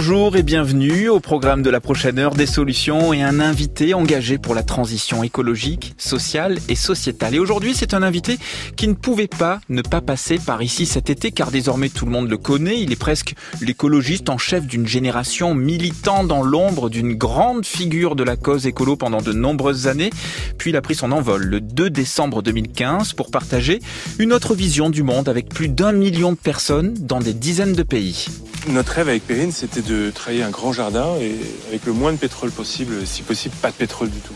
Bonjour et bienvenue au programme de la prochaine heure des solutions et un invité engagé pour la transition écologique, sociale et sociétale. Et aujourd'hui, c'est un invité qui ne pouvait pas ne pas passer par ici cet été car désormais tout le monde le connaît. Il est presque l'écologiste en chef d'une génération militant dans l'ombre d'une grande figure de la cause écolo pendant de nombreuses années. Puis il a pris son envol le 2 décembre 2015 pour partager une autre vision du monde avec plus d'un million de personnes dans des dizaines de pays. Notre rêve avec Perrine, c'était de travailler un grand jardin et avec le moins de pétrole possible, si possible pas de pétrole du tout.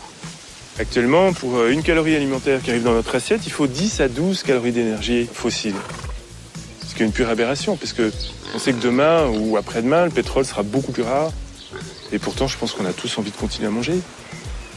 Actuellement, pour euh, une calorie alimentaire qui arrive dans notre assiette, il faut 10 à 12 calories d'énergie fossile. Ce qui est une pure aberration, parce que on sait que demain ou après-demain, le pétrole sera beaucoup plus rare. Et pourtant, je pense qu'on a tous envie de continuer à manger.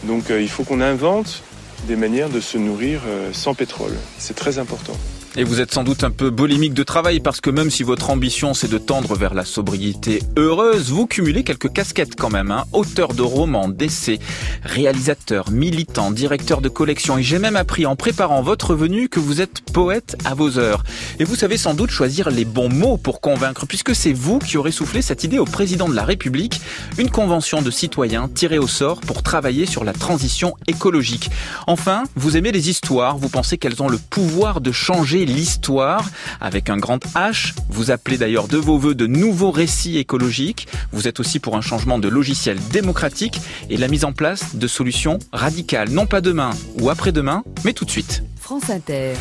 Donc euh, il faut qu'on invente des manières de se nourrir euh, sans pétrole. C'est très important. Et vous êtes sans doute un peu bolémique de travail parce que même si votre ambition c'est de tendre vers la sobriété heureuse, vous cumulez quelques casquettes quand même. Hein. Auteur de romans, d'essais, réalisateur, militant, directeur de collection. Et j'ai même appris en préparant votre venue que vous êtes poète à vos heures. Et vous savez sans doute choisir les bons mots pour convaincre puisque c'est vous qui aurez soufflé cette idée au président de la République, une convention de citoyens tirée au sort pour travailler sur la transition écologique. Enfin, vous aimez les histoires, vous pensez qu'elles ont le pouvoir de changer l'histoire avec un grand H. Vous appelez d'ailleurs de vos voeux de nouveaux récits écologiques. Vous êtes aussi pour un changement de logiciel démocratique et la mise en place de solutions radicales, non pas demain ou après-demain, mais tout de suite. France Inter.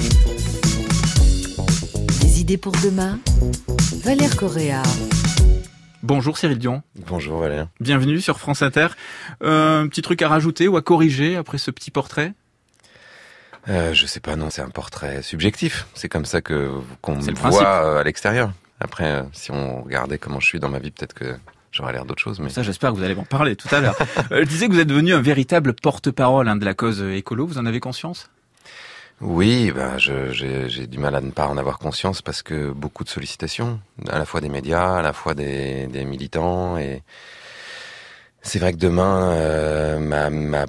Des idées pour demain? Valère Correa. Bonjour Cyril Dion. Bonjour Valère. Bienvenue sur France Inter. Euh, un petit truc à rajouter ou à corriger après ce petit portrait? Euh, Je sais pas, non, c'est un portrait subjectif. C'est comme ça que qu'on me voit euh, à l'extérieur. Après, euh, si on regardait comment je suis dans ma vie, peut-être que j'aurais l'air d'autre chose. Mais ça, j'espère que vous allez m'en parler tout à l'heure. je disais que vous êtes devenu un véritable porte-parole hein, de la cause écolo. Vous en avez conscience? Oui, ben j'ai du mal à ne pas en avoir conscience parce que beaucoup de sollicitations, à la fois des médias, à la fois des, des militants, et c'est vrai que demain euh, m'a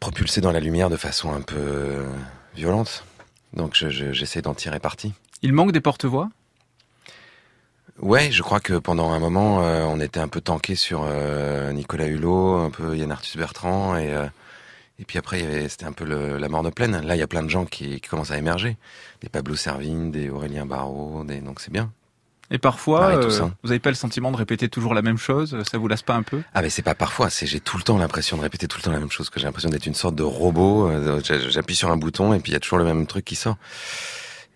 propulsé dans la lumière de façon un peu violente. Donc j'essaie d'en tirer parti. Il manque des porte-voix? Ouais, je crois que pendant un moment, euh, on était un peu tanké sur euh, Nicolas Hulot, un peu Yann Arthus Bertrand, et, euh, et puis après, c'était un peu le, la mort de plaine. Là, il y a plein de gens qui, qui, commencent à émerger. Des Pablo Servigne, des Aurélien Barraud, des... donc c'est bien. Et parfois, vous n'avez pas le sentiment de répéter toujours la même chose? Ça vous lasse pas un peu? Ah mais c'est pas parfois, c'est j'ai tout le temps l'impression de répéter tout le temps la même chose, que j'ai l'impression d'être une sorte de robot. J'appuie sur un bouton et puis il y a toujours le même truc qui sort.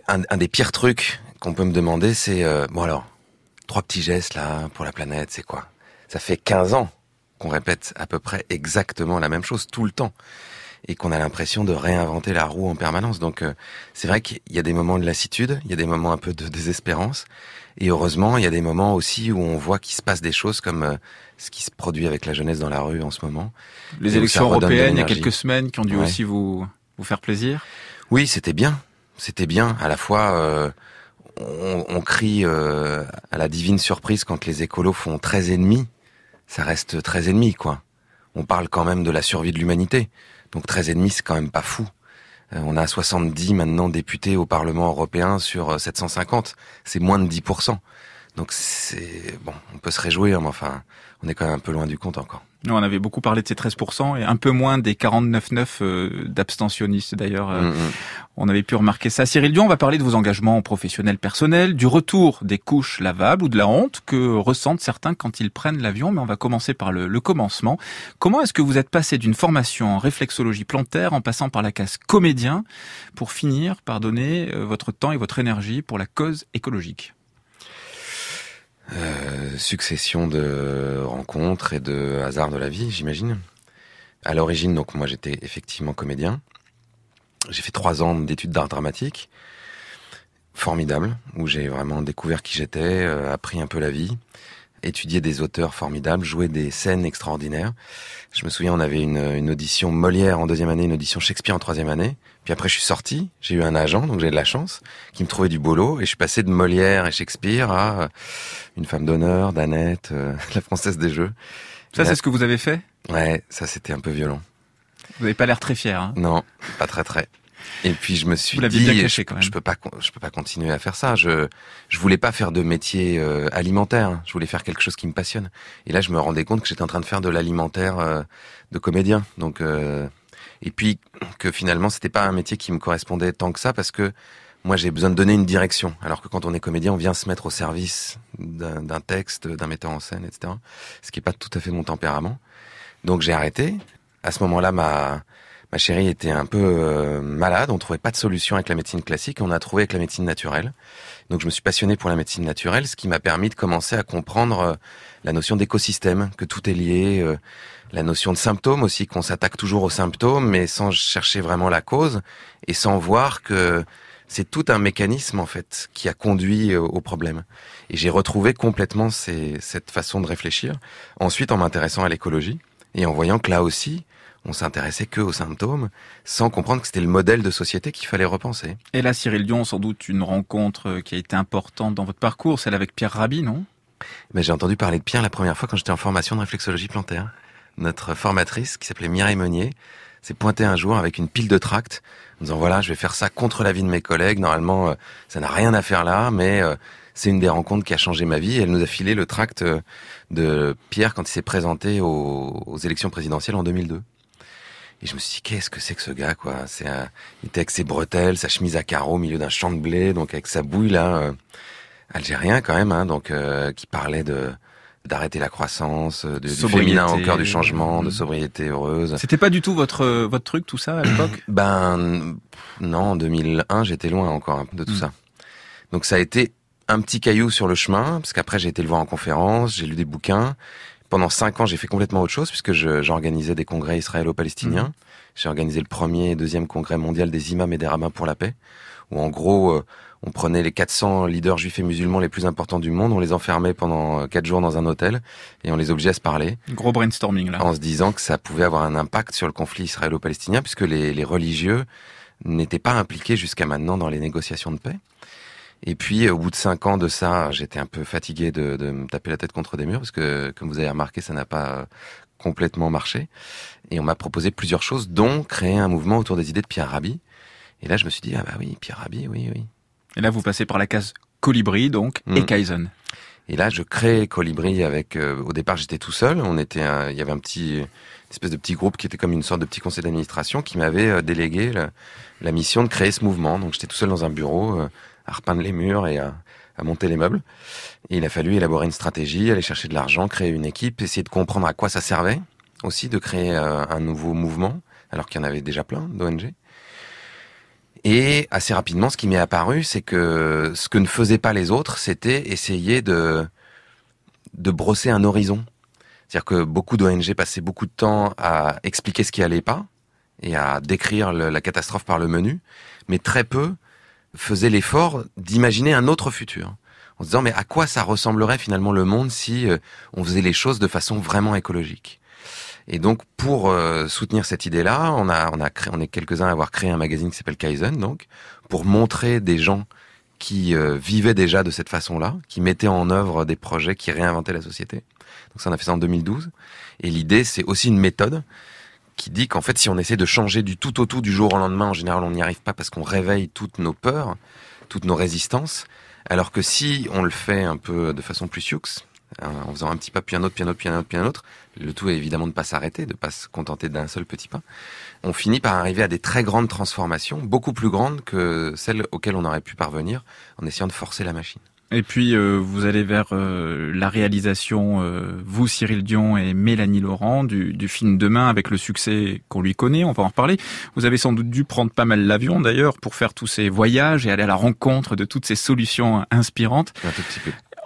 Un, un des pires trucs qu'on peut me demander, c'est bon alors trois petits gestes là pour la planète, c'est quoi? Ça fait 15 ans qu'on répète à peu près exactement la même chose tout le temps et qu'on a l'impression de réinventer la roue en permanence. Donc euh, c'est vrai qu'il y a des moments de lassitude, il y a des moments un peu de désespérance et heureusement, il y a des moments aussi où on voit qu'il se passe des choses comme euh, ce qui se produit avec la jeunesse dans la rue en ce moment. Les élections européennes il y a quelques semaines qui ont dû ouais. aussi vous vous faire plaisir. Oui, c'était bien. C'était bien à la fois euh, on, on, crie euh, à la divine surprise quand les écolos font 13 ennemis. Ça reste 13 ennemis, quoi. On parle quand même de la survie de l'humanité. Donc 13 ennemis, c'est quand même pas fou. Euh, on a 70 maintenant députés au Parlement européen sur 750. C'est moins de 10%. Donc c'est bon, on peut se réjouir, mais enfin, on est quand même un peu loin du compte encore. On avait beaucoup parlé de ces 13% et un peu moins des 49,9 euh, d'abstentionnistes d'ailleurs. Euh, mmh. On avait pu remarquer ça. Cyril Dion, on va parler de vos engagements professionnels personnels, du retour des couches lavables ou de la honte que ressentent certains quand ils prennent l'avion. Mais on va commencer par le, le commencement. Comment est-ce que vous êtes passé d'une formation en réflexologie plantaire en passant par la case comédien pour finir par donner euh, votre temps et votre énergie pour la cause écologique? Succession de rencontres et de hasards de la vie, j'imagine. À l'origine, donc moi j'étais effectivement comédien. J'ai fait trois ans d'études d'art dramatique, formidable, où j'ai vraiment découvert qui j'étais, euh, appris un peu la vie, étudié des auteurs formidables, joué des scènes extraordinaires. Je me souviens, on avait une, une audition Molière en deuxième année, une audition Shakespeare en troisième année. Puis après, je suis sorti, j'ai eu un agent, donc j'ai de la chance, qui me trouvait du boulot, et je suis passé de Molière et Shakespeare à une femme d'honneur, d'Annette, euh, la française des jeux. Ça, c'est ce que vous avez fait? Ouais, ça c'était un peu violent. Vous n'avez pas l'air très fier. Hein? Non, pas très très. Et puis je me suis Vous dit, bien caché quand je, même. je peux pas, je peux pas continuer à faire ça. Je, je voulais pas faire de métier euh, alimentaire. Je voulais faire quelque chose qui me passionne. Et là, je me rendais compte que j'étais en train de faire de l'alimentaire euh, de comédien. Donc, euh, et puis que finalement, c'était pas un métier qui me correspondait tant que ça parce que moi, j'ai besoin de donner une direction. Alors que quand on est comédien, on vient se mettre au service d'un d'un texte, d'un metteur en scène, etc. Ce qui est pas tout à fait mon tempérament. Donc j'ai arrêté. À ce moment-là, ma ma chérie était un peu euh, malade. On trouvait pas de solution avec la médecine classique. On a trouvé avec la médecine naturelle. Donc je me suis passionné pour la médecine naturelle, ce qui m'a permis de commencer à comprendre euh, la notion d'écosystème, que tout est lié, euh, la notion de symptômes aussi, qu'on s'attaque toujours aux symptômes, mais sans chercher vraiment la cause et sans voir que c'est tout un mécanisme en fait qui a conduit au problème. Et j'ai retrouvé complètement cette façon de réfléchir. Ensuite, en m'intéressant à l'écologie et en voyant que là aussi, on s'intéressait que aux symptômes, sans comprendre que c'était le modèle de société qu'il fallait repenser. Et là, Cyril Dion, sans doute une rencontre euh, qui a été importante dans votre parcours, celle avec Pierre Rabhi, non? Mais j'ai entendu parler de Pierre la première fois quand j'étais en formation de réflexologie plantaire. Notre formatrice, qui s'appelait Mireille Meunier, s'est pointée un jour avec une pile de tracts, en disant voilà, je vais faire ça contre l'avis de mes collègues. Normalement, euh, ça n'a rien à faire là, mais euh, c'est une des rencontres qui a changé ma vie. Elle nous a filé le tract de Pierre quand il s'est présenté aux élections présidentielles en 2002. Et je me suis dit, qu'est-ce que c'est que ce gars, quoi? C'est un... Il était avec ses bretelles, sa chemise à carreaux au milieu d'un champ de blé, donc avec sa bouille là, euh, algérien quand même, hein, donc euh, qui parlait de d'arrêter la croissance, de, du féminin au cœur du changement, de Mhm. sobriété heureuse. C'était pas du tout votre euh, votre truc, tout ça, à l'époque? Ben non, en 2001, j'étais loin encore de tout Mm. ça. Donc ça a été un petit caillou sur le chemin, parce qu'après j'ai été le voir en conférence, j'ai lu des bouquins. Pendant cinq ans, j'ai fait complètement autre chose, puisque j'organisais des congrès israélo-palestiniens. J'ai organisé le premier et deuxième congrès mondial des imams et des rabbins pour la paix, où en gros, euh, on prenait les 400 leaders juifs et musulmans les plus importants du monde, on les enfermait pendant euh, quatre jours dans un hôtel, et on les obligeait à se parler Gros brainstorming, là. en se disant que ça pouvait avoir un impact sur le conflit israélo-palestinien, puisque les, les religieux n'étaient pas impliqués jusqu'à maintenant dans les négociations de paix. Et puis, au bout de cinq ans de ça, j'étais un peu fatigué de, de me taper la tête contre des murs, parce que, comme vous avez remarqué, ça n'a pas euh, complètement marché. Et on m'a proposé plusieurs choses, dont créer un mouvement autour des idées de Pierre Rabhi. Et là, je me suis dit, ah bah oui, Pierre Rabhi, oui, oui. Et là, vous passez par la case Colibri, donc, et Mm. Kaizen. Et là, je crée Colibri avec. euh, au départ, j'étais tout seul. On était, un- il y avait un petit, une espèce de petit groupe qui était comme une sorte de petit conseil d'administration qui m'avait euh, délégué la, la mission de créer ce mouvement. Donc, j'étais tout seul dans un bureau euh, à repeindre les murs et à, à monter les meubles. Il a fallu élaborer une stratégie, aller chercher de l'argent, créer une équipe, essayer de comprendre à quoi ça servait aussi de créer euh, un nouveau mouvement, alors qu'il y en avait déjà plein d'ONG. Et assez rapidement, ce qui m'est apparu, c'est que ce que ne faisaient pas les autres, c'était essayer de, de brosser un horizon. C'est-à-dire que beaucoup d'ONG passaient beaucoup de temps à expliquer ce qui allait pas et à décrire la catastrophe par le menu, mais très peu faisaient l'effort d'imaginer un autre futur. En se disant, mais à quoi ça ressemblerait finalement le monde si euh, on faisait les choses de façon vraiment écologique? Et donc, pour euh, soutenir cette idée-là, on a, on a créé, on est quelques-uns à avoir créé un magazine qui s'appelle Kaizen, donc, pour montrer des gens qui euh, vivaient déjà de cette façon-là, qui mettaient en œuvre des projets qui réinventaient la société. Donc ça, on a fait ça en 2012. Et l'idée, c'est aussi une méthode qui dit qu'en fait, si on essaie de changer du tout au tout du jour au lendemain, en général, on n'y arrive pas parce qu'on réveille toutes nos peurs, toutes nos résistances. Alors que si on le fait un peu de façon plus sioux, hein, en faisant un petit pas, puis un autre, puis un autre, puis un autre, puis un autre, le tout est évidemment de pas s'arrêter, de pas se contenter d'un seul petit pas. On finit par arriver à des très grandes transformations, beaucoup plus grandes que celles auxquelles on aurait pu parvenir en essayant de forcer la machine. Et puis, euh, vous allez vers euh, la réalisation, euh, vous, Cyril Dion et Mélanie Laurent, du, film Demain, avec le succès qu'on lui connaît, on va en reparler. Vous avez sans doute dû prendre pas mal l'avion, d'ailleurs, pour faire tous ces voyages et aller à la rencontre de toutes ces solutions inspirantes.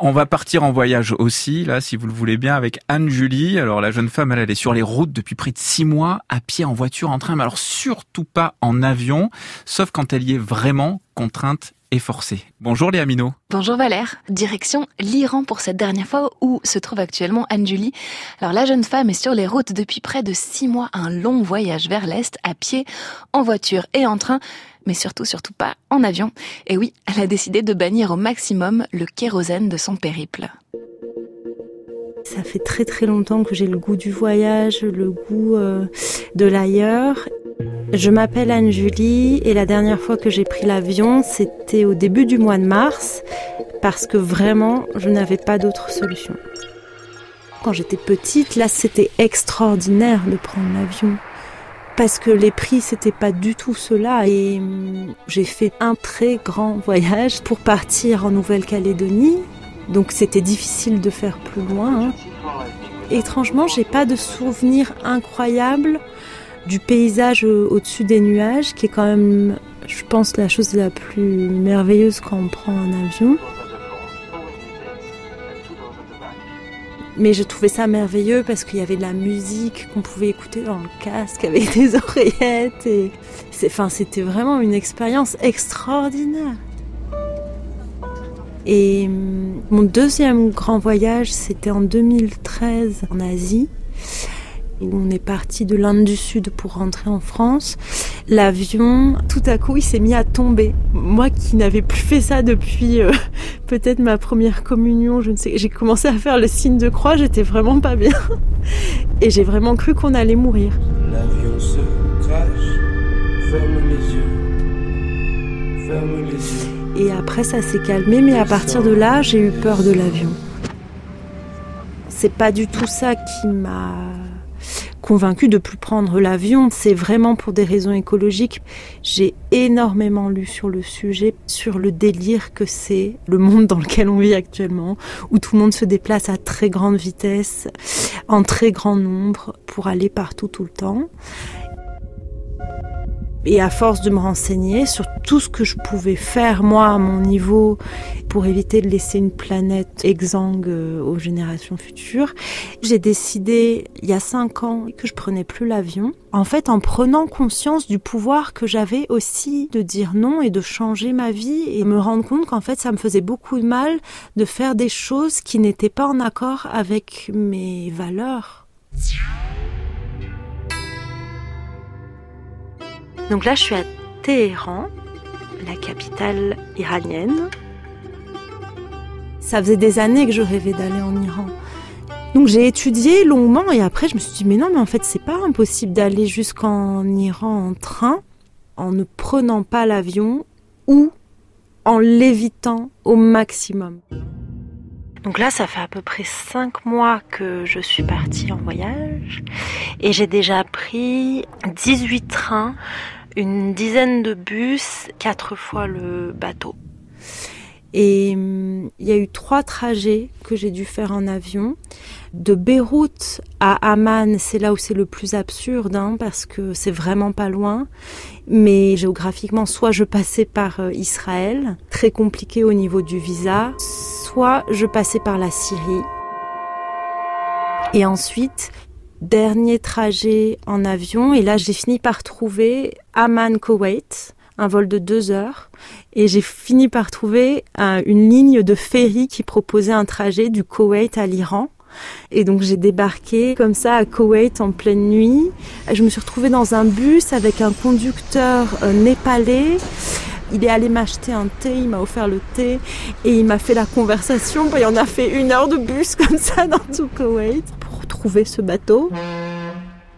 On va partir en voyage aussi, là, si vous le voulez bien, avec Anne-Julie. Alors, la jeune femme, elle, elle est sur les routes depuis près de six mois, à pied, en voiture, en train, mais alors surtout pas en avion, sauf quand elle y est vraiment contrainte et forcée. Bonjour Léa Minot. Bonjour Valère, direction l'Iran pour cette dernière fois où se trouve actuellement Anne-Julie. Alors la jeune femme est sur les routes depuis près de six mois, un long voyage vers l'Est, à pied, en voiture et en train, mais surtout, surtout pas en avion. Et oui, elle a décidé de bannir au maximum le kérosène de son périple. Ça fait très très longtemps que j'ai le goût du voyage, le goût euh, de l'ailleurs. Je m'appelle Anne-Julie et la dernière fois que j'ai pris l'avion, c'était au début du mois de mars parce que vraiment, je n'avais pas d'autre solution. Quand j'étais petite, là, c'était extraordinaire de prendre l'avion parce que les prix c'était pas du tout cela et hum, j'ai fait un très grand voyage pour partir en Nouvelle-Calédonie donc c'était difficile de faire plus loin. Hein. Étrangement, j'ai pas de souvenir incroyable du paysage au-dessus des nuages, qui est quand même, je pense, la chose la plus merveilleuse quand on prend un avion. Mais je trouvais ça merveilleux parce qu'il y avait de la musique qu'on pouvait écouter dans le casque avec des oreillettes. Et enfin, c'était vraiment une expérience extraordinaire. Et hum, mon deuxième grand voyage, c'était en 2013 en Asie où on est parti de l'Inde du Sud pour rentrer en France. L'avion, tout à coup, il s'est mis à tomber. Moi qui n'avais plus fait ça depuis euh, peut-être ma première communion, je ne sais, j'ai commencé à faire le signe de croix, j'étais vraiment pas bien. Et j'ai vraiment cru qu'on allait mourir. L'avion se crache, ferme les yeux, ferme les yeux. Et après, ça s'est calmé, mais à partir de là, j'ai eu peur de l'avion. C'est pas du tout ça qui m'a convaincu de plus prendre l'avion. C'est vraiment pour des raisons écologiques. J'ai énormément lu sur le sujet, sur le délire que c'est le monde dans lequel on vit actuellement, où tout le monde se déplace à très grande vitesse, en très grand nombre, pour aller partout tout le temps. Et à force de me renseigner sur tout ce que je pouvais faire moi à mon niveau pour éviter de laisser une planète exsangue euh, aux générations futures, j'ai décidé il y a cinq ans que je prenais plus l'avion. En fait, en prenant conscience du pouvoir que j'avais aussi de dire non et de changer ma vie et me rendre compte qu'en fait ça me faisait beaucoup de mal de faire des choses qui n'étaient pas en accord avec mes valeurs. Donc là, je suis à Téhéran, la capitale iranienne. Ça faisait des années que je rêvais d'aller en Iran. Donc j'ai étudié longuement et après je me suis dit mais non mais en fait c'est pas impossible d'aller jusqu'en Iran en train en ne prenant pas l'avion ou en l'évitant au maximum. Donc là, ça fait à peu près cinq mois que je suis partie en voyage et j'ai déjà pris 18 trains une dizaine de bus, quatre fois le bateau. Et hum, il y a eu trois trajets que j'ai dû faire en avion. De Beyrouth à Amman, c'est là où c'est le plus absurde, hein, parce que c'est vraiment pas loin. Mais géographiquement, soit je passais par euh, Israël, très compliqué au niveau du visa, soit je passais par la Syrie. Et ensuite, dernier trajet en avion et là j'ai fini par trouver Amman Koweït, un vol de deux heures et j'ai fini par trouver une ligne de ferry qui proposait un trajet du Koweït à l'Iran. Et donc j'ai débarqué comme ça à Koweït en pleine nuit. Je me suis retrouvée dans un bus avec un conducteur euh, népalais. Il est allé m'acheter un thé, il m'a offert le thé et il m'a fait la conversation. Il en a fait une heure de bus comme ça dans tout Koweït trouver ce bateau.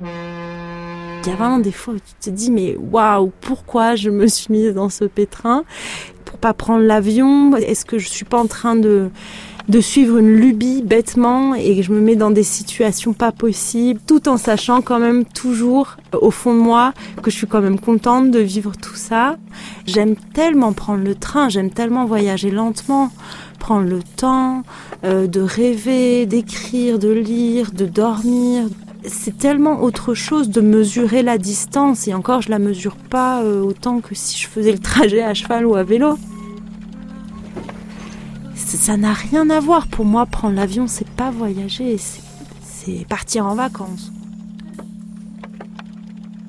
Il y a vraiment des fois où tu te dis mais waouh pourquoi je me suis mise dans ce pétrin pour pas prendre l'avion? Est-ce que je suis pas en train de de suivre une lubie bêtement et que je me mets dans des situations pas possibles, tout en sachant quand même toujours au fond de moi que je suis quand même contente de vivre tout ça. J'aime tellement prendre le train, j'aime tellement voyager lentement prendre le temps euh, de rêver, d'écrire, de lire, de dormir. C'est tellement autre chose de mesurer la distance et encore je la mesure pas euh, autant que si je faisais le trajet à cheval ou à vélo. Ça n'a rien à voir pour moi prendre l'avion, c'est pas voyager, c'est partir en vacances.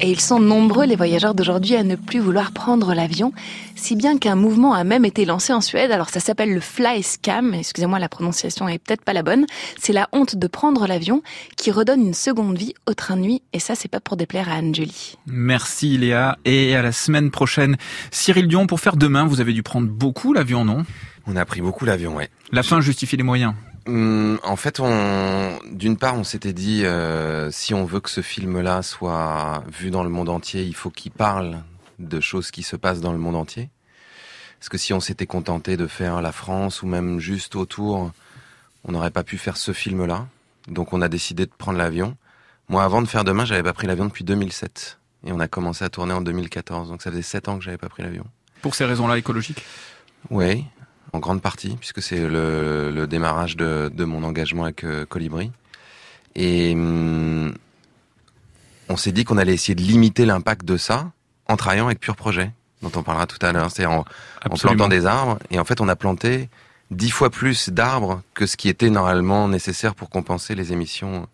Et ils sont nombreux, les voyageurs d'aujourd'hui, à ne plus vouloir prendre l'avion, si bien qu'un mouvement a même été lancé en Suède. Alors ça s'appelle le fly scam, excusez-moi la prononciation est peut-être pas la bonne. C'est la honte de prendre l'avion qui redonne une seconde vie au train de nuit. Et ça, c'est pas pour déplaire à Anne-Julie. Merci Léa. Et à la semaine prochaine. Cyril Dion, pour faire demain, vous avez dû prendre beaucoup l'avion, non? On a pris beaucoup l'avion, ouais. La fin justifie les moyens. Hum, En fait, on, d'une part, on s'était dit, euh, si on veut que ce film-là soit vu dans le monde entier, il faut qu'il parle de choses qui se passent dans le monde entier. Parce que si on s'était contenté de faire la France ou même juste autour, on n'aurait pas pu faire ce film-là. Donc on a décidé de prendre l'avion. Moi, avant de faire demain, j'avais pas pris l'avion depuis 2007. Et on a commencé à tourner en 2014. Donc ça faisait sept ans que j'avais pas pris l'avion. Pour ces raisons-là écologiques? Oui, en grande partie, puisque c'est le, le démarrage de, de mon engagement avec euh, Colibri. Et hum, on s'est dit qu'on allait essayer de limiter l'impact de ça en travaillant avec Pure Projet, dont on parlera tout à l'heure. C'est en, en plantant des arbres. Et en fait, on a planté dix fois plus d'arbres que ce qui était normalement nécessaire pour compenser les émissions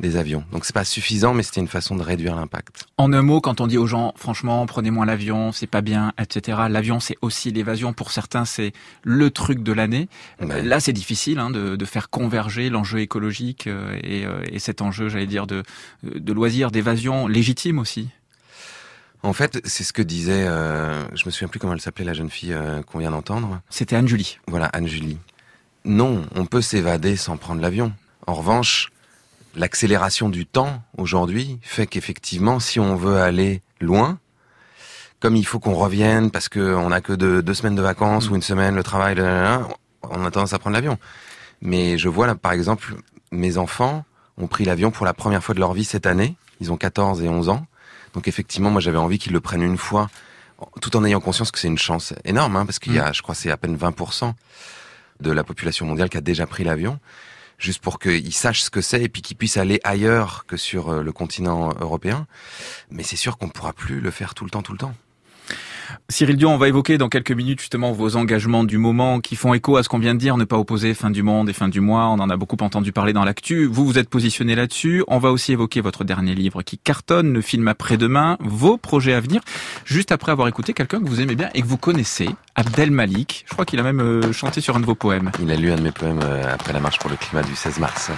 des avions. Donc c'est pas suffisant, mais c'était une façon de réduire l'impact. En un mot, quand on dit aux gens, franchement, prenez moins l'avion, c'est pas bien, etc. L'avion, c'est aussi l'évasion. Pour certains, c'est le truc de l'année. Ouais. Là, c'est difficile hein, de, de faire converger l'enjeu écologique euh, et, euh, et cet enjeu, j'allais dire, de, de loisirs, d'évasion légitime aussi. En fait, c'est ce que disait, euh, je me souviens plus comment elle s'appelait la jeune fille euh, qu'on vient d'entendre. C'était Anne-Julie. Voilà, Anne-Julie. Non, on peut s'évader sans prendre l'avion. En revanche, l'accélération du temps aujourd'hui fait qu'effectivement, si on veut aller loin, comme il faut qu'on revienne parce qu'on n'a que deux, deux semaines de vacances Mm. ou une semaine, le travail, on a tendance à prendre l'avion. Mais je vois là, par exemple, mes enfants ont pris l'avion pour la première fois de leur vie cette année. Ils ont 14 et 11 ans. Donc effectivement, moi j'avais envie qu'ils le prennent une fois, tout en ayant conscience que c'est une chance énorme, hein, parce qu'il y a, je crois, c'est à peine 20% de la population mondiale qui a déjà pris l'avion, juste pour qu'ils sachent ce que c'est et puis qu'ils puissent aller ailleurs que sur euh, le continent européen. Mais c'est sûr qu'on pourra plus le faire tout le temps, tout le temps. Cyril Dion, on va évoquer dans quelques minutes justement vos engagements du moment qui font écho à ce qu'on vient de dire, ne pas opposer fin du monde et fin du mois. On en a beaucoup entendu parler dans l'actu. Vous vous êtes positionné là-dessus. On va aussi évoquer votre dernier livre qui cartonne, le film après-demain, vos projets à venir. Juste après avoir écouté quelqu'un que vous aimez bien et que vous connaissez, Abdel Malik. Je crois qu'il a même euh, chanté sur un de vos poèmes. Il a lu un de mes poèmes euh, après la marche pour le climat du 16 mars.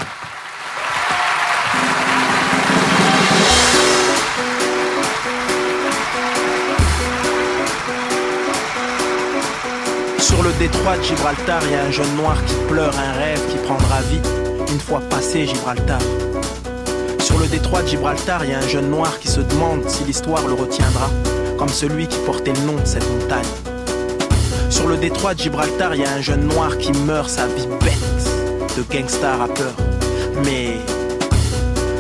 Détroit de Gibraltar, il y a un jeune noir qui pleure un rêve qui prendra vie une fois passé Gibraltar. Sur le détroit de Gibraltar, il y a un jeune noir qui se demande si l'histoire le retiendra, comme celui qui portait le nom de cette montagne. Sur le détroit de Gibraltar, il y a un jeune noir qui meurt sa vie bête de gangsta rappeur. Mais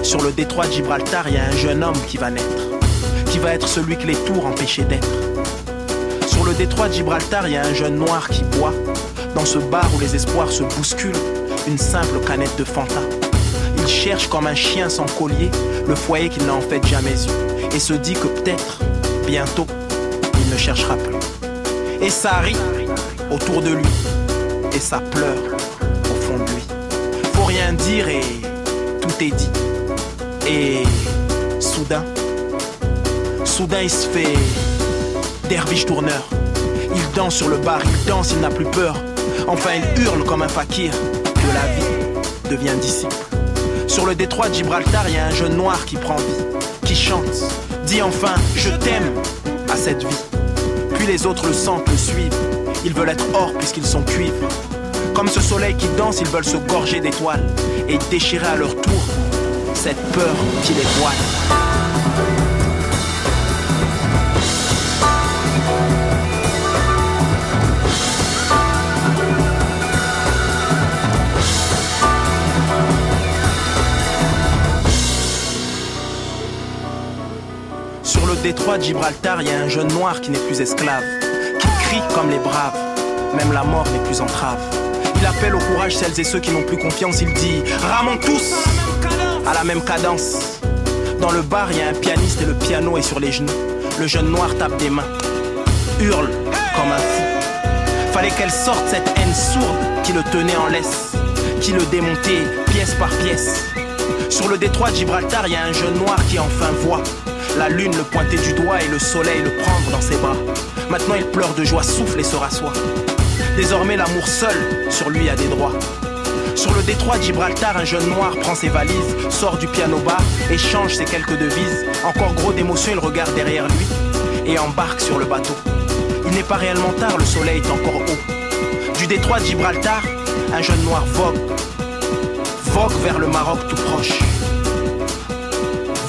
sur le détroit de Gibraltar, il y a un jeune homme qui va naître, qui va être celui que les tours empêchaient d'être. Détroit de Gibraltar, il y a un jeune noir qui boit, dans ce bar où les espoirs se bousculent, une simple canette de Fanta. Il cherche comme un chien sans collier le foyer qu'il n'a en fait jamais eu, et se dit que peut-être, bientôt, il ne cherchera plus. Et ça rit autour de lui, et ça pleure au fond de lui. Faut rien dire et tout est dit. Et soudain, soudain il se fait derviche tourneur. Il danse sur le bar, il danse, il n'a plus peur. Enfin, il hurle comme un fakir que la vie devient disciple. Sur le détroit de Gibraltar, il y a un jeune noir qui prend vie, qui chante, dit enfin je t'aime à cette vie. Puis les autres le sentent, le suivent. Ils veulent être or puisqu'ils sont cuivre. Comme ce soleil qui danse, ils veulent se gorger d'étoiles et déchirer à leur tour cette peur qui les voile. Sur le détroit de Gibraltar, y a un jeune noir qui n'est plus esclave, qui crie comme les braves, même la mort n'est plus entrave. Il appelle au courage celles et ceux qui n'ont plus confiance, il dit Ramons tous à la même cadence. Dans le bar, y a un pianiste et le piano est sur les genoux. Le jeune noir tape des mains, hurle comme un fou. Fallait qu'elle sorte cette haine sourde qui le tenait en laisse, qui le démontait pièce par pièce. Sur le détroit de Gibraltar, il y a un jeune noir qui enfin voit la lune le pointer du doigt et le soleil le prendre dans ses bras. Maintenant il pleure de joie, souffle et se rassoit. Désormais l'amour seul sur lui a des droits. Sur le détroit de Gibraltar, un jeune noir prend ses valises, sort du piano bar, échange ses quelques devises. Encore gros d'émotion, il regarde derrière lui et embarque sur le bateau. Il n'est pas réellement tard, le soleil est encore haut. Du détroit de Gibraltar, Un jeune noir vogue, vogue vers le Maroc tout proche.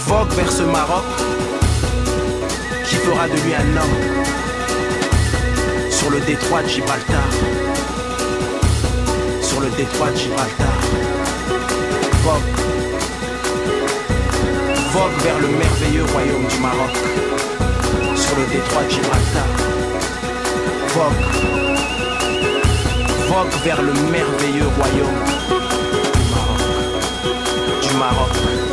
Vogue vers ce Maroc fera de lui un homme sur le détroit de Gibraltar. Sur le détroit de Gibraltar. Vogue. Vogue vers le merveilleux royaume du Maroc. Sur le détroit de Gibraltar. Vogue. Vogue vers le merveilleux royaume du Maroc. Du Maroc.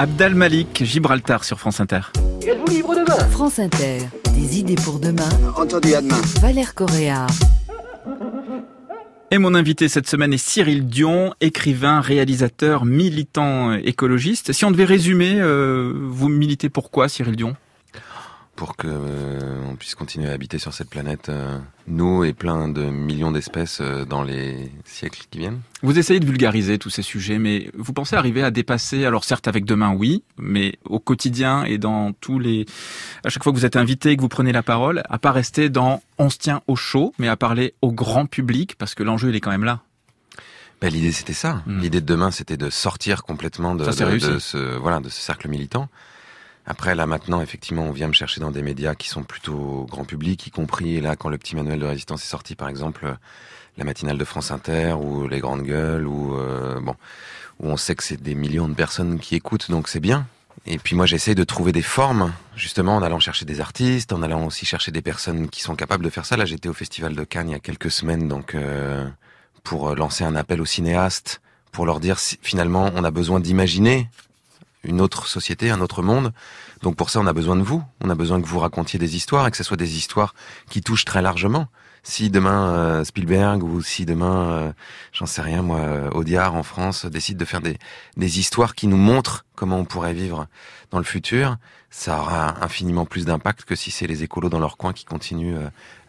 Abdal Malik, Gibraltar sur France Inter. Êtes-vous libre demain France Inter. Des idées pour demain. Entendu à demain. Valère Correa. Et mon invité cette semaine est Cyril Dion, écrivain, réalisateur, militant écologiste. Si on devait résumer, euh, vous militez pourquoi, Cyril Dion? Pour que euh, on puisse continuer à habiter sur cette planète, euh, nous et plein de millions d'espèces euh, dans les siècles qui viennent. Vous essayez de vulgariser tous ces sujets, mais vous pensez arriver à dépasser, alors certes avec demain, oui, mais au quotidien et dans tous les... À chaque fois que vous êtes invité et que vous prenez la parole, à pas rester dans on se tient au chaud, mais à parler au grand public, parce que l'enjeu, il est quand même là. Ben, l'idée c'était ça. Mm. L'idée de demain c'était de sortir complètement de, Ça, c'est de- réussi. de ce voilà de ce cercle militant. Après là maintenant effectivement on vient me chercher dans des médias qui sont plutôt grand public, y compris là quand le petit manuel de résistance est sorti par exemple euh, la matinale de France Inter ou les grandes gueules ou euh, bon où on sait que c'est des millions de personnes qui écoutent donc c'est bien. Et puis moi j'essaie de trouver des formes justement en allant chercher des artistes, en allant aussi chercher des personnes qui sont capables de faire ça. Là j'étais au festival de Cannes il y a quelques semaines donc euh, pour euh, lancer un appel aux cinéastes, pour leur dire finalement on a besoin d'imaginer une autre société, un autre monde. Donc pour ça on a besoin de vous, on a besoin que vous racontiez des histoires et que ce soit des histoires qui touchent très largement. Si demain euh, Spielberg ou si demain, euh, j'en sais rien moi, euh, Audiard en France décide de faire des, des histoires qui nous montrent comment on pourrait vivre dans le futur, ça aura infiniment plus d'impact que si c'est les écolos dans leur coin qui continuent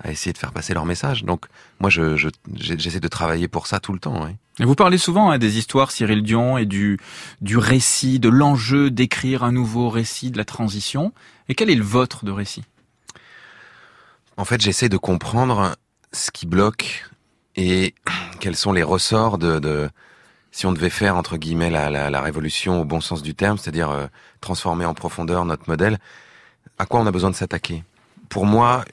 à essayer de faire passer leur message. Donc moi je je- j'essaie de travailler pour ça tout le temps. oui. Et vous parlez souvent hein, des histoires, Cyril Dion, et du, du récit, de l'enjeu d'écrire un nouveau récit de la transition. Et quel est le vôtre de récit? En fait, j'essaie de comprendre ce qui bloque et quels sont les ressorts de, si on devait faire entre guillemets la, révolution au bon sens du terme, c'est-à-dire euh, transformer en profondeur notre modèle. À quoi on a besoin de s'attaquer? Pour moi,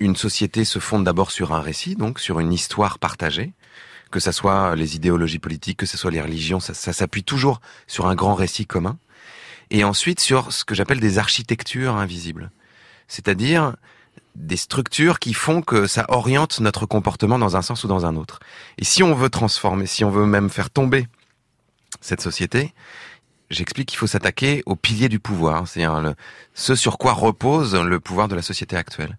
une société se fonde d'abord sur un récit, donc sur une histoire partagée, que ça soit les idéologies politiques, que ce soit les religions, ça s'appuie toujours sur un grand récit commun, et ensuite sur ce que j'appelle des architectures invisibles, c'est-à-dire des structures qui font que ça oriente notre comportement dans un sens ou dans un autre. Et si on veut transformer, si on veut même faire tomber cette société, j'explique qu'il faut s'attaquer aux piliers du pouvoir, c'est-à-dire ce sur quoi repose le pouvoir de la société actuelle.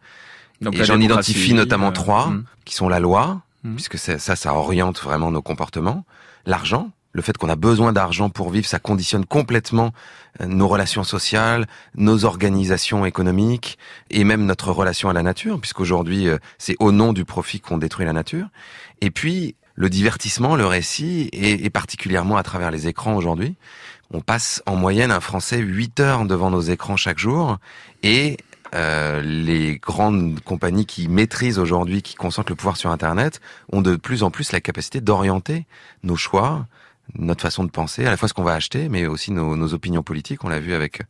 Donc, Et j'en identifie notamment euh, trois, hmm. qui sont la loi, Mhm. puisque ça, ça oriente vraiment nos comportements, l'argent, le fait qu'on a besoin d'argent pour vivre, ça conditionne complètement euh, nos relations sociales, nos organisations économiques et même notre relation à la nature, puisqu'aujourd'hui euh, c'est au nom du profit qu'on détruit la nature. Et puis le divertissement, le récit, et, particulièrement à travers les écrans aujourd'hui. On passe en moyenne un Français 8 heures devant nos écrans chaque jour et euh, les grandes compagnies qui maîtrisent aujourd'hui, qui concentrent le pouvoir sur Internet, ont de plus en plus la capacité d'orienter nos choix, notre façon de penser, à la fois ce qu'on va acheter, mais aussi nos, nos opinions politiques. On l'a vu avec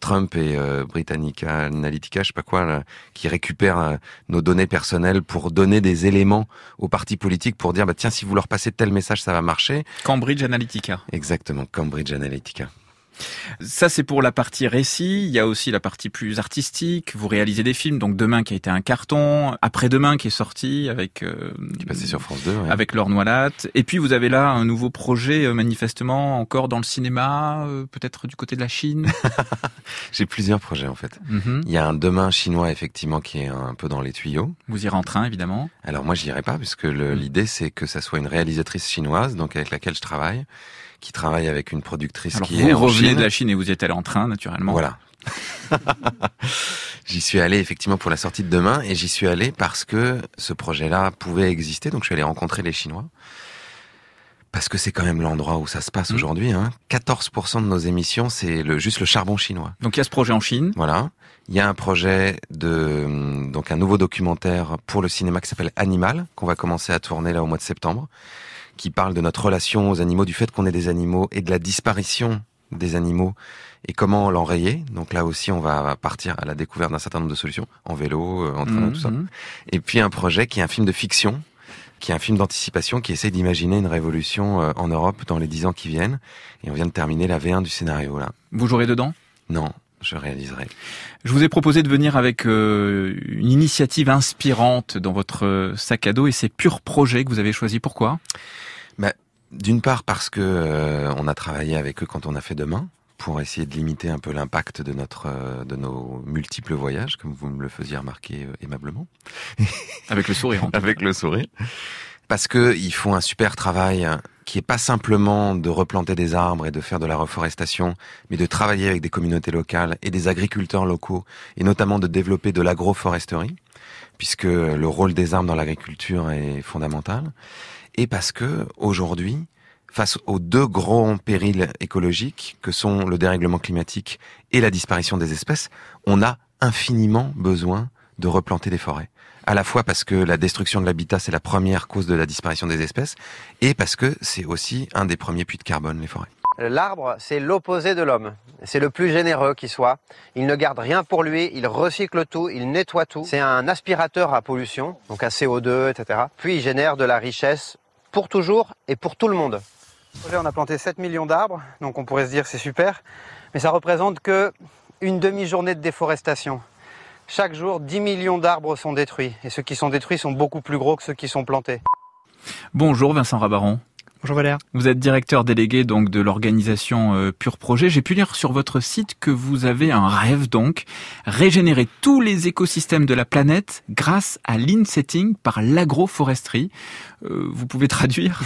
Trump et euh, Britannica Analytica, je sais pas quoi, là, qui récupèrent euh, nos données personnelles pour donner des éléments aux partis politiques pour dire, bah tiens, si vous leur passez tel message, ça va marcher. Cambridge Analytica. Exactement, Cambridge Analytica. Ça, c'est pour la partie récit. Il y a aussi la partie plus artistique. Vous réalisez des films. Donc, Demain qui a été un carton. Après-demain qui est sorti avec... euh, Qui passait sur France 2. ouais. avec Laure Noilat. Et puis vous avez là un nouveau projet euh, manifestement encore dans le cinéma, euh, peut-être du côté de la Chine. J'ai plusieurs projets en fait. Mhm. Il y a un demain chinois effectivement qui est un peu dans les tuyaux. Vous irez en train évidemment. Alors moi j'irai pas puisque Mm. l'idée c'est que ça soit une réalisatrice chinoise donc avec laquelle je travaille, qui travaille avec une productrice Alors qui vous est en revenez Chine. de la Chine et vous y êtes allé en train naturellement. Voilà. J'y suis allé effectivement pour la sortie de demain et j'y suis allé parce que ce projet-là pouvait exister. Donc je suis allé rencontrer les Chinois. Parce que c'est quand même l'endroit où ça se passe Mmh. aujourd'hui. Hein. 14% de nos émissions, c'est le, juste le charbon chinois. Donc il y a ce projet en Chine. Voilà. Il y a un projet de donc un nouveau documentaire pour le cinéma qui s'appelle Animal qu'on va commencer à tourner là au mois de septembre, qui parle de notre relation aux animaux, du fait qu'on est des animaux et de la disparition des animaux et comment l'enrayer. Donc là aussi, on va partir à la découverte d'un certain nombre de solutions en vélo, euh, en train, Mhm. tout ça. Et puis un projet qui est un film de fiction, qui est un film d'anticipation qui essaie d'imaginer une révolution euh, en Europe dans les dix ans qui viennent. Et on vient de terminer la V1 du scénario là. Vous jouerez dedans? Non, je réaliserai. Je vous ai proposé de venir avec euh, une initiative inspirante dans votre sac à dos et c'est Pur Projet que vous avez choisi. Pourquoi? D'une part parce que euh, on a travaillé avec eux quand on a fait Demain pour essayer de limiter un peu l'impact de notre euh, de nos multiples voyages, comme vous me le faisiez remarquer euh, aimablement, Avec le sourire. en avec le sourire. Parce que ils font un super travail hein, qui est pas simplement de replanter des arbres et de faire de la reforestation, mais de travailler avec des communautés locales et des agriculteurs locaux, et notamment de développer de l'agroforesterie, puisque le rôle des arbres dans l'agriculture est fondamental, et parce que aujourd'hui, face aux deux grands périls écologiques que sont le dérèglement climatique et la disparition des espèces, on a infiniment besoin de replanter des forêts. À la fois parce que la destruction de l'habitat, c'est la première cause de la disparition des espèces, et parce que c'est aussi un des premiers puits de carbone, les forêts. L'arbre, c'est l'opposé de l'homme. C'est le plus généreux qui soit. Il ne garde rien pour lui, il recycle tout, il nettoie tout. C'est un aspirateur à pollution, donc à CO2, etc. Puis il génère de la richesse pour toujours et pour tout le monde. On a planté 7 millions d'arbres, donc on pourrait se dire que c'est super, mais ça représente que une demi-journée de déforestation. Chaque jour, 10 millions d'arbres sont détruits, et ceux qui sont détruits sont beaucoup plus gros que ceux qui sont plantés. Bonjour Vincent Rabaron. Bonjour Valère. Vous êtes directeur délégué donc de l'organisation euh, Pur Projet. J'ai pu lire sur votre site que vous avez un rêve donc régénérer tous les écosystèmes de la planète grâce à l'insetting par l'agroforesterie. Euh, vous pouvez traduire?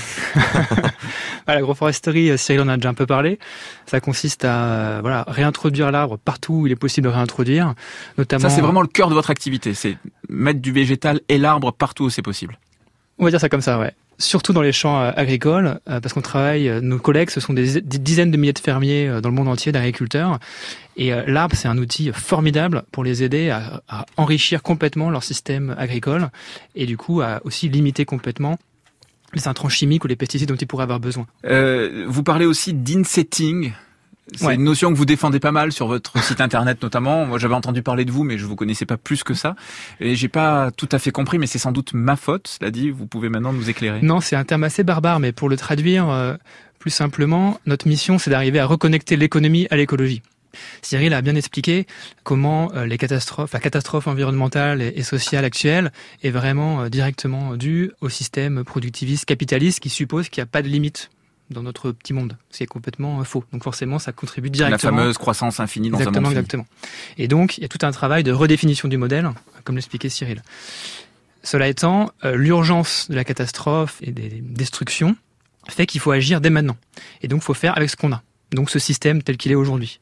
À l'agroforesterie, euh, Cyril en a déjà un peu parlé. Ça consiste à voilà réintroduire l'arbre partout où il est possible de réintroduire, notamment. Ça c'est vraiment le cœur de votre activité, c'est mettre du végétal et l'arbre partout où c'est possible. On va dire ça comme ça, ouais. Surtout dans les champs euh, agricoles, euh, parce qu'on travaille, euh, nos collègues, ce sont des, dizaines de milliers de fermiers dans le monde entier, d'agriculteurs. Et l'arbre, c'est un outil formidable pour les aider à, à enrichir complètement leur système agricole et du coup à aussi limiter complètement les intrants chimiques ou les pesticides dont ils pourraient avoir besoin. Euh, vous parlez aussi d'insetting. C'est Ouais. une notion que vous défendez pas mal sur votre site internet notamment. Moi, j'avais entendu parler de vous, mais je vous connaissais pas plus que ça. Et j'ai pas tout à fait compris, mais c'est sans doute ma faute. Cela dit, vous pouvez maintenant nous éclairer. Non, c'est un terme assez barbare, mais pour le traduire euh, plus simplement, notre mission, c'est d'arriver à reconnecter l'économie à l'écologie. Cyril a bien expliqué comment euh, les catastrophes, la catastrophe environnementale et, et sociale actuelle est vraiment euh, directement due au système productiviste capitaliste qui suppose qu'il n'y a pas de limite dans notre petit monde. C'est complètement euh, faux. Donc forcément, ça contribue La directement. fameuse croissance infinie dans Exactement, un monde fini. exactement. Et donc, il y a tout un travail de redéfinition du modèle, comme l'expliquait Cyril. Cela étant, euh, l'urgence de la catastrophe et des destructions fait qu'il faut agir dès maintenant. Et donc, il faut faire avec ce qu'on a. Donc, ce système tel qu'il est aujourd'hui.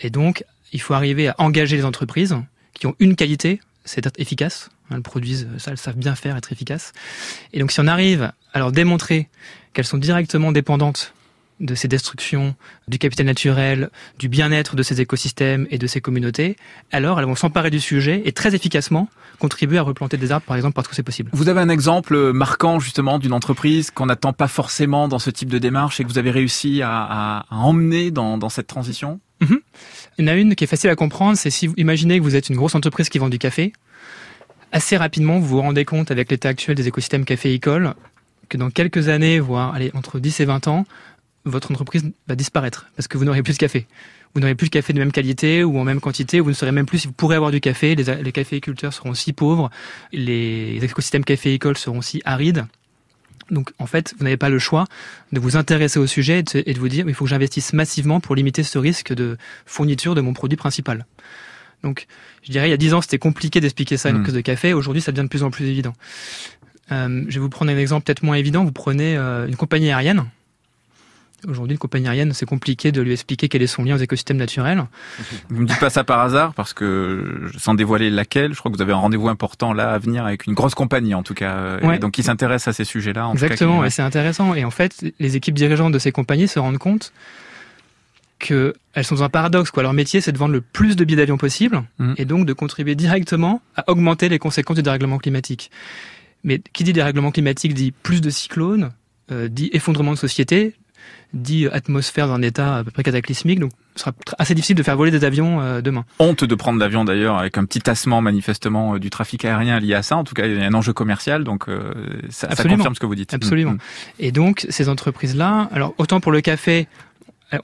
Et donc, il faut arriver à engager les entreprises qui ont une qualité, c'est d'être efficaces. Elles produisent ça, elles savent bien faire, être efficaces. Et donc, si on arrive à leur démontrer qu'elles sont directement dépendantes de ces destructions, du capital naturel, du bien-être de ces écosystèmes et de ces communautés, alors elles vont s'emparer du sujet et très efficacement contribuer à replanter des arbres, par exemple, partout où c'est possible. Vous avez un exemple marquant justement d'une entreprise qu'on n'attend pas forcément dans ce type de démarche et que vous avez réussi à, à- à emmener dans, dans cette transition? Il y en a une qui est facile à comprendre, c'est si vous imaginez que vous êtes une grosse entreprise qui vend du café, assez rapidement vous vous rendez compte avec l'état actuel des écosystèmes caféicoles que dans quelques années, voire allez, entre 10 et 20 ans, votre entreprise va disparaître parce que vous n'aurez plus de café. Vous n'aurez plus de café de même qualité ou en même quantité, vous ne saurez même plus si vous pourrez avoir du café, les, les caféiculteurs seront si pauvres, les écosystèmes caféicoles seront si arides. Donc en fait, vous n'avez pas le choix de vous intéresser au sujet et de, et de vous dire il faut que j'investisse massivement pour limiter ce risque de fourniture de mon produit principal. Donc je dirais il y a 10 ans c'était compliqué d'expliquer ça à une Mm. entreprise de café, aujourd'hui ça devient de plus en plus évident. Euh, je vais vous prendre un exemple peut-être moins évident, vous prenez euh, une compagnie aérienne. Aujourd'hui, une compagnie aérienne, c'est compliqué de lui expliquer quel est son lien aux écosystèmes naturels. Vous me dites pas ça par hasard, parce que sans dévoiler laquelle, je crois que vous avez un rendez-vous important là à venir avec une grosse compagnie en tout cas, Ouais. et donc qui s'intéresse à ces sujets-là. Exactement, qui- et c'est intéressant. Et en fait, les équipes dirigeantes de ces compagnies se rendent compte qu'elles sont dans un paradoxe. Quoi. Leur métier, c'est de vendre le plus de billets d'avion possible Mhm. et donc de contribuer directement à augmenter les conséquences du dérèglement climatique. Mais qui dit dérèglement climatique dit plus de cyclones, euh, dit effondrement de société, dit atmosphère dans un état à peu près cataclysmique. Donc, ce sera assez difficile de faire voler des avions euh, demain. Honte de prendre l'avion d'ailleurs avec un petit tassement manifestement euh, du trafic aérien lié à ça. En tout cas, il y a un enjeu commercial, donc euh, ça, ça confirme ce que vous dites. Absolument. Mm, mm. Et donc, ces entreprises-là, alors autant pour le café,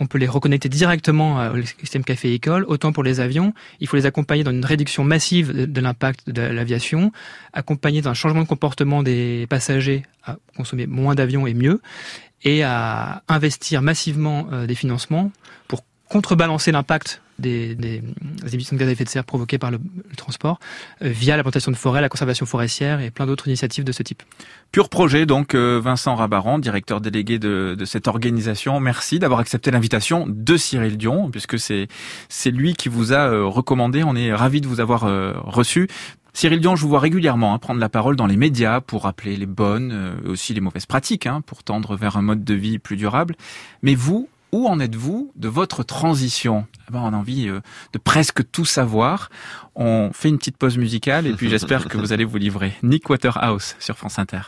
on peut les reconnecter directement euh, au système café-école, autant pour les avions, il faut les accompagner dans une réduction massive de, l'impact de l'aviation, accompagner dans un changement de comportement des passagers à consommer moins d'avions et mieux, et à investir massivement euh, des financements pour contrebalancer l'impact des, émissions de gaz à effet de serre provoquées par le, transport euh, via la plantation de forêt, la conservation forestière et plein d'autres initiatives de ce type. Pur projet, donc euh, Vincent Rabaran, directeur délégué de, cette organisation. Merci d'avoir accepté l'invitation de Cyril Dion, puisque c'est lui qui vous a euh, recommandé. On est ravi de vous avoir reçu. Cyril Dion, je vous vois régulièrement hein, prendre la parole dans les médias pour rappeler les bonnes, euh, aussi les mauvaises pratiques, hein, pour tendre vers un mode de vie plus durable. Mais vous, où en êtes-vous de votre transition? On a envie euh, de presque tout savoir. On fait une petite pause musicale et puis j'espère que vous allez vous livrer. Nick Waterhouse sur France Inter.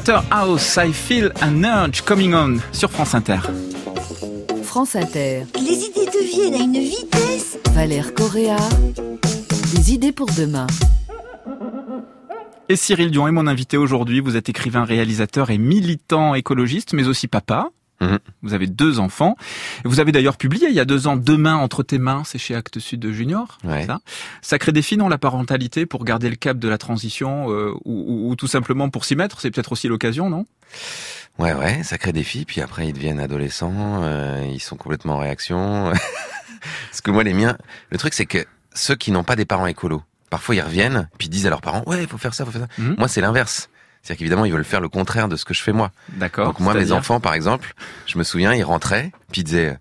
Waterhouse, I feel an urge coming on sur France Inter. France Inter, Les idées deviennent à une vitesse. Valère Correa, des idées pour demain. Et Cyril Dion est mon invité aujourd'hui. Vous êtes écrivain, réalisateur et militant écologiste, mais aussi papa. Mhm. Vous avez deux enfants. Vous avez d'ailleurs publié il y a deux ans Deux mains entre tes mains, c'est chez Actes Sud de Junior. Ouais. Ça? Sacré défi, non, la parentalité pour garder le cap de la transition euh, ou, ou- ou tout simplement pour s'y mettre. C'est peut-être aussi l'occasion, non? Ouais, ouais, sacré défi. Puis après, ils deviennent adolescents, euh, ils sont complètement en réaction. Parce que moi, les miens, le truc, c'est que ceux qui n'ont pas des parents écolos, parfois ils reviennent, puis ils disent à leurs parents, ouais, il faut faire ça, faut faire ça. Mhm. Moi, c'est l'inverse. C'est-à-dire qu'évidemment, ils veulent faire le contraire de ce que je fais moi. D'accord. Donc moi, mes enfants, par exemple, je me souviens, ils rentraient, puis ils disaient,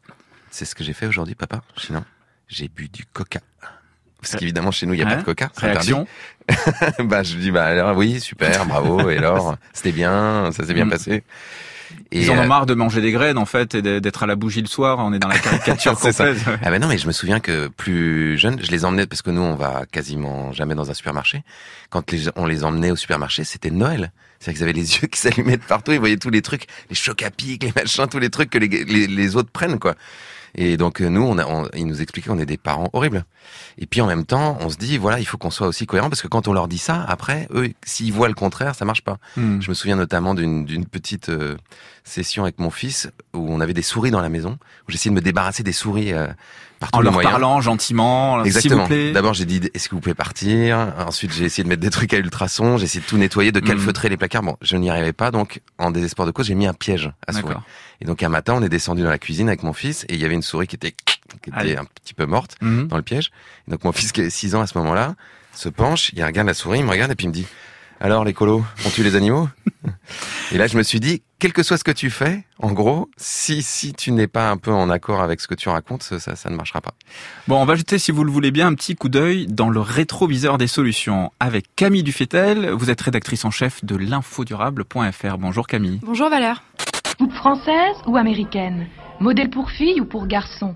c'est ce que j'ai fait aujourd'hui, papa Je dis non, j'ai bu du coca. Parce qu'évidemment, chez nous, il n'y a pas de coca. Réaction. bah, je dis, bah, alors, oui, super, bravo, et alors, c'était bien, ça s'est bien Mm. passé. Ils en euh, ont marre de manger des graines en fait et d'être à la bougie le soir. On est dans la caricature C'est ça. complète. Ah ben non, mais je me souviens que plus jeune, je les emmenais parce que nous on va quasiment jamais dans un supermarché. Quand les- on les emmenait au supermarché, c'était Noël. C'est-à-dire qu'ils avaient les yeux qui s'allumaient de partout, ils voyaient tous les trucs, les chocs à pic, les machins, tous les trucs que les, les, les autres prennent quoi. Et donc euh, nous, on a, on- ils nous expliquaient qu'on est des parents horribles. Et puis en même temps, on se dit voilà, il faut qu'on soit aussi cohérent parce que quand on leur dit ça, après, eux, s'ils voient le contraire, ça marche pas. Hmm. Je me souviens notamment d'une d'une petite euh, session avec mon fils où on avait des souris dans la maison, où j'essayais de me débarrasser des souris euh, par En leur moyens. parlant gentiment, Exactement. D'abord, j'ai dit est-ce que vous pouvez partir? Ensuite, j'ai essayé de mettre des trucs à ultrasons, j'ai essayé de tout nettoyer, de calfeutrer les placards. Bon, je n'y arrivais pas, donc en désespoir de cause, j'ai mis un piège à souris. Et donc un matin, on est descendu dans la cuisine avec mon fils et il y avait une souris qui était qui était Allez. un petit peu morte Mhm. dans le piège. Et donc mon fils qui avait 6 ans à ce moment-là se penche, il regarde la souris, il me regarde et puis il me dit alors les colos, on tue les animaux Et là je me suis dit quel que soit ce que tu fais, en gros, si si tu n'es pas un peu en accord avec ce que tu racontes, ça ça, ça ne marchera pas. Bon, on va jeter, si vous le voulez bien, un petit coup d'œil dans le rétroviseur des solutions avec Camille Dufetel. Vous êtes rédactrice en chef de l'infodurable.fr. Bonjour Camille. Bonjour Valère. Coupe française ou américaine? Modèle pour filles ou pour garçons?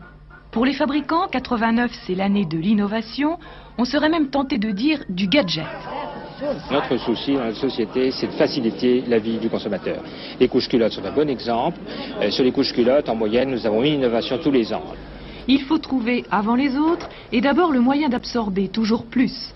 Pour les fabricants, 89 c'est l'année de l'innovation. On serait même tenté de dire du gadget. Notre souci dans la société, c'est de faciliter la vie du consommateur. Les couches culottes sont un bon exemple. Euh, sur les couches culottes, en moyenne, nous avons une innovation tous les ans. Il faut trouver avant les autres et d'abord le moyen d'absorber toujours plus.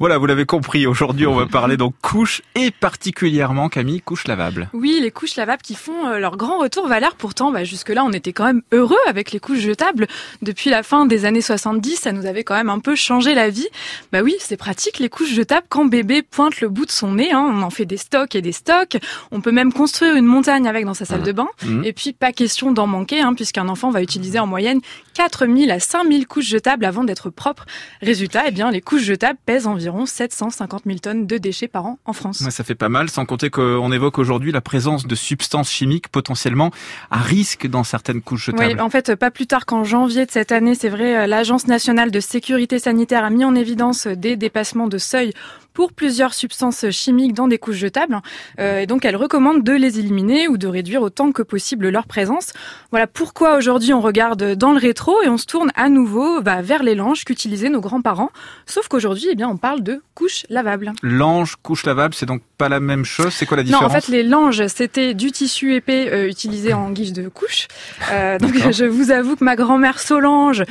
Voilà, vous l'avez compris. Aujourd'hui, on va parler donc couches et particulièrement, Camille, couches lavables. Oui, les couches lavables qui font euh, leur grand retour, Valère. Pourtant, bah, jusque-là, on était quand même heureux avec les couches jetables. Depuis la fin des années 70, ça nous avait quand même un peu changé la vie. Bah oui, c'est pratique, les couches jetables, quand bébé pointe le bout de son nez. Hein, on en fait des stocks et des stocks. On peut même construire une montagne avec dans sa salle de bain. Mhm. Et puis, pas question d'en manquer, hein, puisqu'un enfant va utiliser en moyenne 4000 à 5000 couches jetables avant d'être propre. Résultat, eh bien, les couches jetables pèsent environ 750 000 tonnes de déchets par an en France. Ouais, ça fait pas mal, sans compter qu'on évoque aujourd'hui la présence de substances chimiques potentiellement à risque dans certaines couches jetables. Oui, en fait, pas plus tard qu'en janvier de cette année, c'est vrai, euh, l'Agence nationale de sécurité sanitaire a mis en évidence euh, des dépassements de seuil pour plusieurs substances chimiques dans des couches jetables. Euh, et donc, elle recommande de les éliminer ou de réduire autant que possible leur présence. Voilà pourquoi aujourd'hui on regarde dans le rétro et on se tourne à nouveau bah, vers les langes qu'utilisaient nos grands-parents. Sauf qu'aujourd'hui, eh bien, on parle de couches lavables. Lange, couche lavable, c'est donc pas la même chose. C'est quoi la Non, différence en fait, les langes, c'était du tissu épais euh, utilisé en guise de couche. Euh, donc, je vous avoue que ma grand-mère Solange,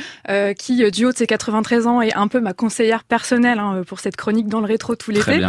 qui, du haut de ses 93 ans, est un peu ma conseillère personnelle hein, pour cette chronique dans le rétro tout l'été,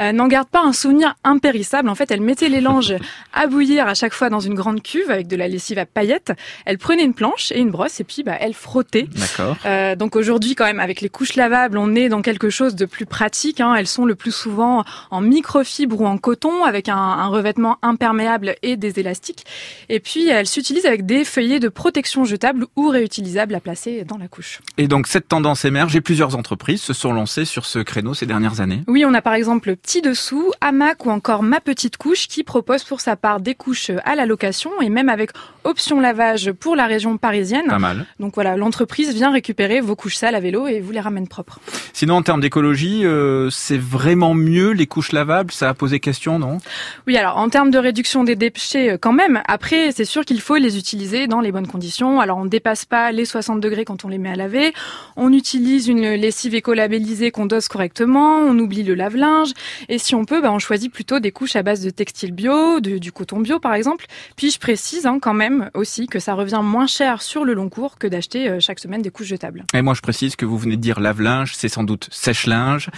euh, n'en garde pas un souvenir impérissable. En fait, elle mettait les langes à bouillir à chaque fois dans une grande cuve avec de la lessive à paillettes. Elle prenait une planche et une brosse et puis bah, elle frottait. D'accord. Euh, donc aujourd'hui, quand même, avec les couches lavables, on est dans quelque chose de plus pratique. hein. Elles sont le plus souvent en microfibre ou en coton, avec un, un revêtement imperméable et des élastiques. Et puis, elles s'utilisent avec des feuillets de protection jetables ou réutilisables à placer dans la couche. Et donc cette tendance émerge et plusieurs entreprises se sont lancées sur ce créneau ces dernières années. Oui, on a par exemple le Petit Dessous, Hamac ou encore Ma Petite Couche qui propose pour sa part des couches à la location et même avec option lavage pour la région parisienne. Pas mal. Donc voilà, l'entreprise vient récupérer vos couches sales à vélo et vous les ramène propres. Sinon, en termes d'écologie, euh, c'est vraiment mieux les couches lavables? Ça a posé question, non? Oui, alors en termes de réduction des déchets, euh, quand même. Après, c'est sûr qu'il faut les utiliser dans les bonnes conditions. Alors on ne dépasse pas les 60 degrés quand on les met à laver. On utilise une lessive écolabellisée qu'on dose correctement. On oublie le lave-linge. Et si on peut, bah, on choisit plutôt des couches à base de textile bio, de- du coton bio par exemple. Puis je précise hein, quand même même aussi que ça revient moins cher sur le long cours que d'acheter euh, chaque semaine des couches jetables. Et moi, je précise que vous venez de dire lave-linge, c'est sans doute sèche-linge.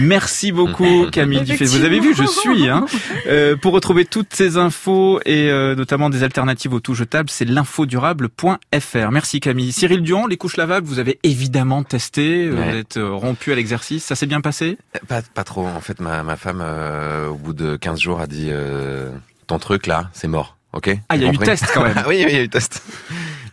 Merci beaucoup, Camille Dufay. Vous avez vu, je suis. Hein. Euh, pour retrouver toutes ces infos et euh, notamment des alternatives aux tout jetables, c'est l'infodurable.fr. Merci, Camille. Cyril Durand, les couches lavables, vous avez évidemment testé. Ouais. Vous êtes rompu à l'exercice. Ça s'est bien passé? Pas, pas trop. En fait, ma, ma femme, euh, au bout de 15 jours, a dit euh, ton truc là, c'est mort. Ok Ah, il y a T'as eu compris test quand même. oui, oui, il y a eu test.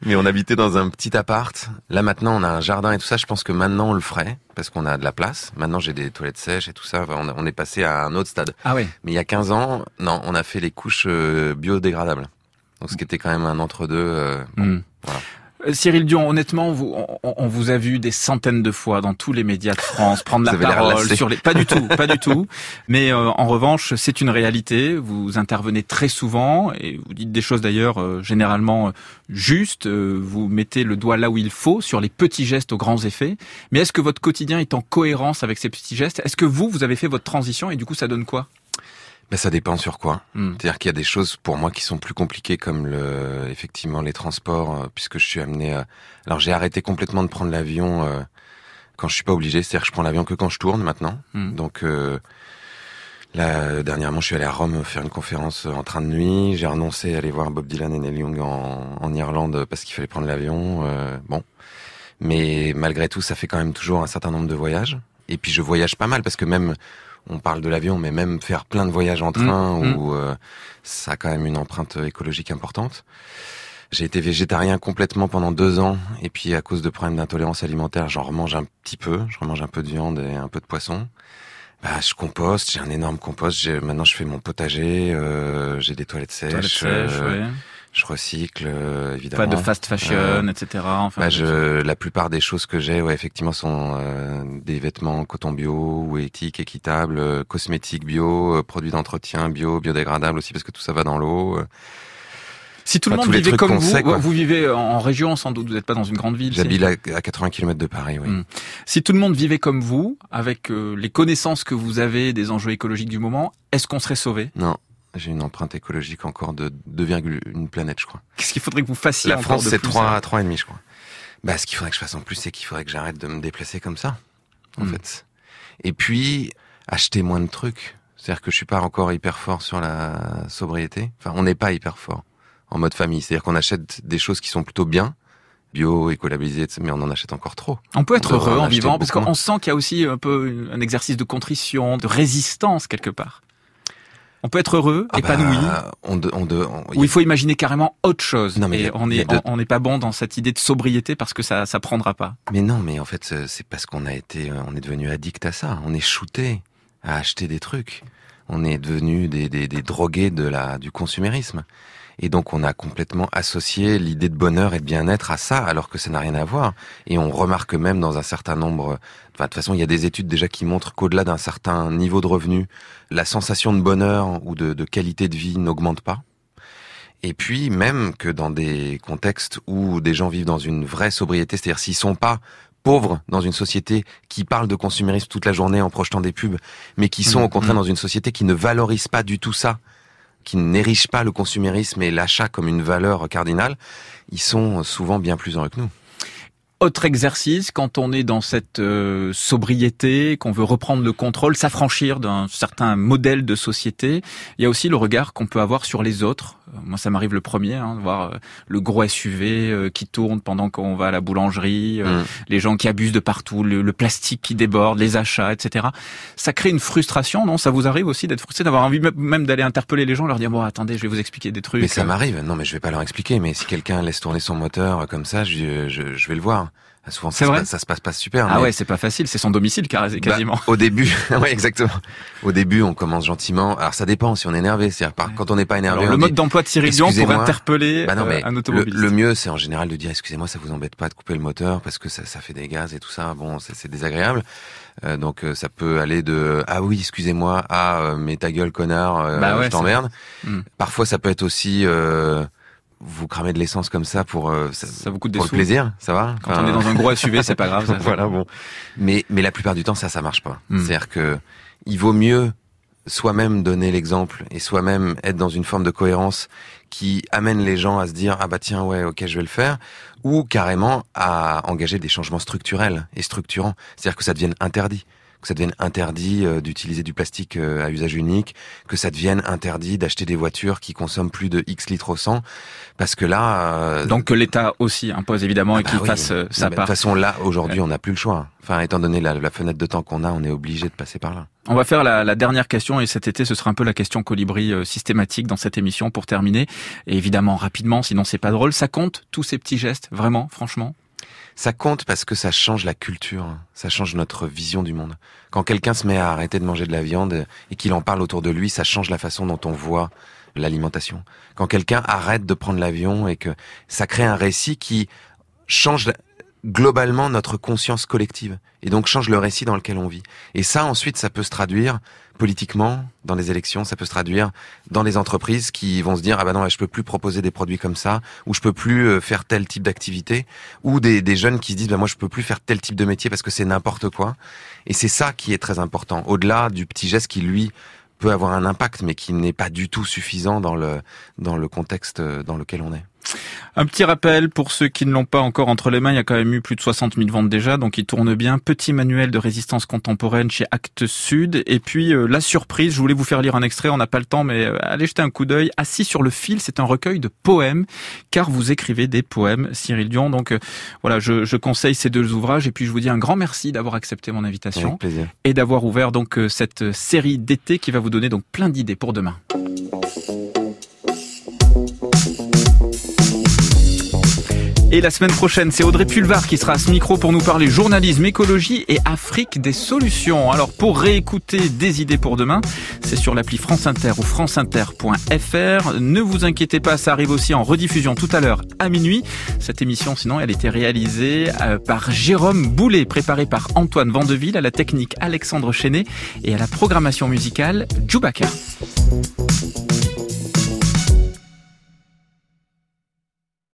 Mais on habitait dans un petit appart. Là maintenant, on a un jardin et tout ça. Je pense que maintenant on le ferait parce qu'on a de la place. Maintenant, j'ai des toilettes sèches et tout ça. On, est passé à un autre stade. Ah ouais. Mais il y a 15 ans, non, on a fait les couches euh, biodégradables. Donc ce qui était quand même un entre-deux. euh, bon, Hmm. voilà. Euh, Cyril Dion, honnêtement, vous, on, on vous a vu des centaines de fois dans tous les médias de France prendre la parole sur les. Pas du tout, pas du tout. Mais euh, en revanche, c'est une réalité. Vous intervenez très souvent et vous dites des choses d'ailleurs euh, généralement euh, justes. Euh, vous mettez le doigt là où il faut sur les petits gestes aux grands effets. Mais est-ce que votre quotidien est en cohérence avec ces petits gestes? Est-ce que vous, vous avez fait votre transition et du coup, ça donne quoi? Ben, ça dépend sur quoi. Hmm. C'est-à-dire qu'il y a des choses pour moi qui sont plus compliquées comme le, effectivement les transports, euh, puisque je suis amené à... Alors j'ai arrêté complètement de prendre l'avion euh, quand je suis pas obligé, c'est-à-dire que je prends l'avion que quand je tourne maintenant. Hmm. Donc euh, là, euh, dernièrement, je suis allé à Rome faire une conférence euh, en train de nuit. J'ai renoncé à aller voir Bob Dylan et Neil Young en, en Irlande parce qu'il fallait prendre l'avion. euh, bon, mais malgré tout, ça fait quand même toujours un certain nombre de voyages. Et puis je voyage pas mal parce que même on parle de l'avion, mais même faire plein de voyages en train Mmh, mmh. où euh, ça a quand même une empreinte écologique importante. J'ai été végétarien complètement pendant deux ans, et puis à cause de problèmes d'intolérance alimentaire, j'en remange un petit peu. Je remange un peu de viande et un peu de poisson. Bah, je composte, j'ai un énorme compost. J'ai- Maintenant, je fais mon potager. euh, j'ai des toilettes sèches. Toilettes sèches, euh, ouais. Je recycle, euh, évidemment. Pas de fast fashion, Euh, etc. Enfin, bah, je, la plupart des choses que j'ai, ouais, effectivement, sont euh, des vêtements coton bio ou éthiques, équitables, euh, cosmétiques bio, euh, produits d'entretien bio, biodégradables aussi, parce que tout ça va dans l'eau. Si tout le monde vivait comme vous, sait, vous vivez en région sans doute, vous n'êtes pas dans une grande ville. J'habite à, à 80 km de Paris, oui. Mm. Si tout le monde vivait comme vous, avec euh, les connaissances que vous avez des enjeux écologiques du moment, est-ce qu'on serait sauvé Non, j'ai une empreinte écologique encore de 2,1 planète, je crois. Qu'est-ce qu'il faudrait que vous fassiez La France, c'est plus, 3, hein 3,5, je crois. Bah, ce qu'il faudrait que je fasse en plus, c'est qu'il faudrait que j'arrête de me déplacer comme ça, en Mm. fait. Et puis, acheter moins de trucs. C'est-à-dire que je suis pas encore hyper fort sur la sobriété. Enfin, on n'est pas hyper fort en mode famille. C'est-à-dire qu'on achète des choses qui sont plutôt bien, bio, écolablisées, etc., mais on en achète encore trop. On peut être On heureux en vivant, parce qu'on sent qu'il y a aussi un peu un exercice de contrition, de résistance quelque part. On peut être heureux, Ah bah, épanoui, on de- on de- on- ou il faut imaginer carrément autre chose. Non, mais et a- on n'est pas bon dans cette idée de sobriété parce que ça ça prendra pas. Mais non, mais en fait, c'est- c'est parce qu'on a été, euh, on est devenu addict à ça. On est shooté à acheter des trucs. On est devenu des, des, des drogués de la, du consumérisme. Et donc, on a complètement associé l'idée de bonheur et de bien-être à ça, alors que ça n'a rien à voir. Et on remarque même dans un certain nombre, enfin, de toute façon, il y a des études déjà qui montrent qu'au-delà d'un certain niveau de revenu, la sensation de bonheur ou de, de qualité de vie n'augmente pas. Et puis même que dans des contextes où des gens vivent dans une vraie sobriété, c'est-à-dire s'ils sont pas pauvres dans une société qui parle de consumérisme toute la journée en projetant des pubs, mais qui sont Mhm, au contraire mhm. dans une société qui ne valorise pas du tout ça, qui n'érige pas le consumérisme et l'achat comme une valeur cardinale, ils sont souvent bien plus heureux que nous. Autre exercice, quand on est dans cette euh, sobriété, qu'on veut reprendre le contrôle, s'affranchir d'un certain modèle de société, il y a aussi le regard qu'on peut avoir sur les autres. Euh, Moi, ça m'arrive le premier, hein, de voir euh, le gros SUV euh, qui tourne pendant qu'on va à la boulangerie, euh, Mm. les gens qui abusent de partout, le, le plastique qui déborde, les achats, etc. Ça crée une frustration, non? Ça vous arrive aussi d'être frustré, d'avoir envie même d'aller interpeller les gens, leur dire bon, attendez, je vais vous expliquer des trucs. Mais ça m'arrive. Non, mais je vais pas leur expliquer. Mais si quelqu'un laisse tourner son moteur comme ça, je, je, je vais le voir. Souvent, ça, se vrai passe, ça se passe pas super. Ah mais- ouais, c'est pas facile, c'est son domicile Bah, quasiment. au début, ouais, exactement. Au début, on commence gentiment. Alors, ça dépend si on est énervé. C'est-à-dire, par- quand on n'est pas énervé, Alors, le mode d'emploi de Cyril Dion pour interpeller Bah non, euh, mais un automobiliste. le mieux, c'est en général de dire, excusez-moi, ça vous embête pas de couper le moteur parce que ça, ça fait des gaz et tout ça. Bon, c'est désagréable. Euh, donc, euh, ça peut aller de, ah oui, excusez-moi, à, euh, mais ta gueule, connard, Bah ouais, je t'emmerde. Hmm. Parfois, ça peut être aussi, vous cramez de l'essence comme ça pour, euh, ça, Ça vous coûte des pour le plaisir, ça va Quand on est dans un gros SUV, c'est pas grave, ça. voilà, bon. Mais, mais la plupart du temps, ça, ça marche pas. Hmm. C'est-à-dire que il vaut mieux soi-même donner l'exemple et soi-même être dans une forme de cohérence qui amène les gens à se dire ah bah tiens ouais ok je vais le faire ou carrément à engager des changements structurels et structurants, c'est-à-dire que ça devienne interdit que ça devienne interdit euh, d'utiliser du plastique euh, à usage unique, que ça devienne interdit d'acheter des voitures qui consomment plus de X litres au 100, parce que là... euh, Donc que l'État aussi impose évidemment ah et bah qu'il oui. fasse sa part. De toute façon, là, aujourd'hui, on n'a plus le choix. Enfin, étant donné la, la fenêtre de temps qu'on a, on est obligé de passer par là. On va faire la, la dernière question et cet été ce sera un peu la question colibri euh, systématique dans cette émission pour terminer. Et évidemment rapidement, sinon c'est pas drôle. Ça compte tous ces petits gestes, vraiment, franchement? Ça compte parce que ça change la culture, ça change notre vision du monde. Quand quelqu'un se met à arrêter de manger de la viande et qu'il en parle autour de lui, ça change la façon dont on voit l'alimentation. Quand quelqu'un arrête de prendre l'avion et que ça crée un récit qui change globalement notre conscience collective et donc change le récit dans lequel on vit. Et ça, ensuite, ça peut se traduire politiquement dans les élections, ça peut se traduire dans les entreprises qui vont se dire ah bah non, je peux plus proposer des produits comme ça, ou je peux plus euh, faire tel type d'activité, ou des, des jeunes qui se disent bah moi je peux plus faire tel type de métier parce que c'est n'importe quoi. Et c'est ça qui est très important, au-delà du petit geste qui lui peut avoir un impact, mais qui n'est pas du tout suffisant dans le dans le contexte euh, dans lequel on est. Un petit rappel pour ceux qui ne l'ont pas encore entre les mains, il y a quand même eu plus de 60 000 ventes déjà, donc il tourne bien. Petit manuel de résistance contemporaine chez Actes Sud. Et puis euh, la surprise, je voulais vous faire lire un extrait, on n'a pas le temps, mais euh, allez jeter un coup d'œil. Assis sur le fil, c'est un recueil de poèmes, car vous écrivez des poèmes, Cyril Dion. Donc euh, voilà, je, je conseille ces deux ouvrages. Et puis je vous dis un grand merci d'avoir accepté mon invitation Avec plaisir. et d'avoir ouvert donc cette série d'été qui va vous donner donc plein d'idées pour demain. Et la semaine prochaine, c'est Audrey Pulvar qui sera à ce micro pour nous parler journalisme, écologie et Afrique des solutions. Alors pour réécouter des idées pour demain, c'est sur l'appli France Inter ou franceinter.fr. Ne vous inquiétez pas, ça arrive aussi en rediffusion tout à l'heure à minuit. Cette émission, sinon, elle était réalisée euh, par Jérôme Boulet, préparée par Antoine Vandeville, à la technique Alexandre Chenet et à la programmation musicale Djoubaka.